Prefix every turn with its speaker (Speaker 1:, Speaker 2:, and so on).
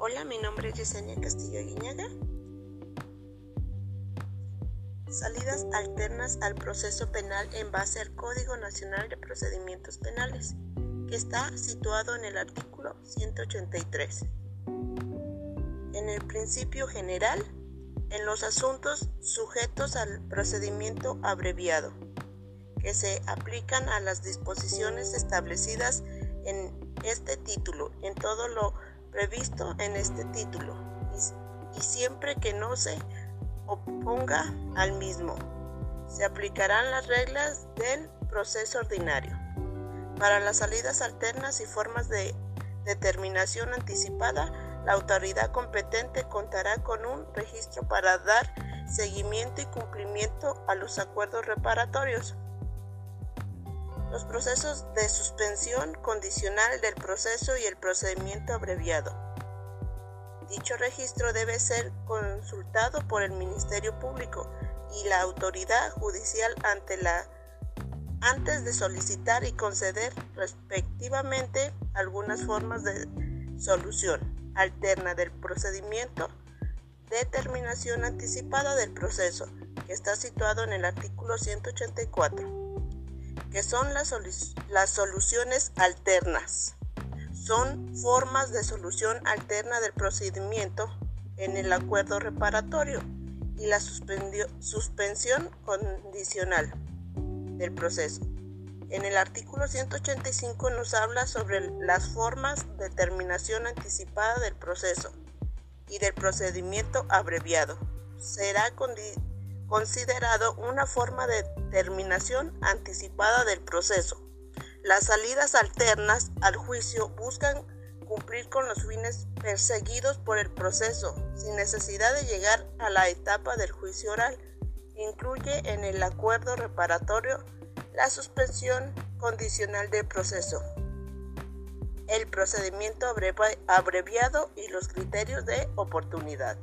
Speaker 1: Hola, mi nombre es Yesenia Castillo Guiñaga. Salidas alternas al proceso penal en base al Código Nacional de Procedimientos Penales, que está situado en el artículo 183. En el principio general, en los asuntos sujetos al procedimiento abreviado, que se aplican a las disposiciones establecidas en este título, en todo lo previsto en este título y, siempre que no se oponga al mismo. Se aplicarán las reglas del proceso ordinario. Para las salidas alternas y formas de determinación anticipada, la autoridad competente contará con un registro para dar seguimiento y cumplimiento a los acuerdos reparatorios. Los procesos de suspensión condicional del proceso y el procedimiento abreviado. Dicho registro debe ser consultado por el Ministerio Público y la autoridad judicial ante la antes de solicitar y conceder respectivamente algunas formas de solución alterna del procedimiento de terminación anticipada del proceso, que está situado en el artículo 184 que son las, las soluciones alternas. Son formas de solución alterna del procedimiento en el acuerdo reparatorio y la suspensión condicional del proceso. En el artículo 185 nos habla sobre las formas de terminación anticipada del proceso y del procedimiento abreviado. Será considerado una forma de terminación anticipada del proceso. Las salidas alternas al juicio buscan cumplir con los fines perseguidos por el proceso sin necesidad de llegar a la etapa del juicio oral. Incluye en el acuerdo reparatorio la suspensión condicional del proceso, el procedimiento abreviado y los criterios de oportunidad.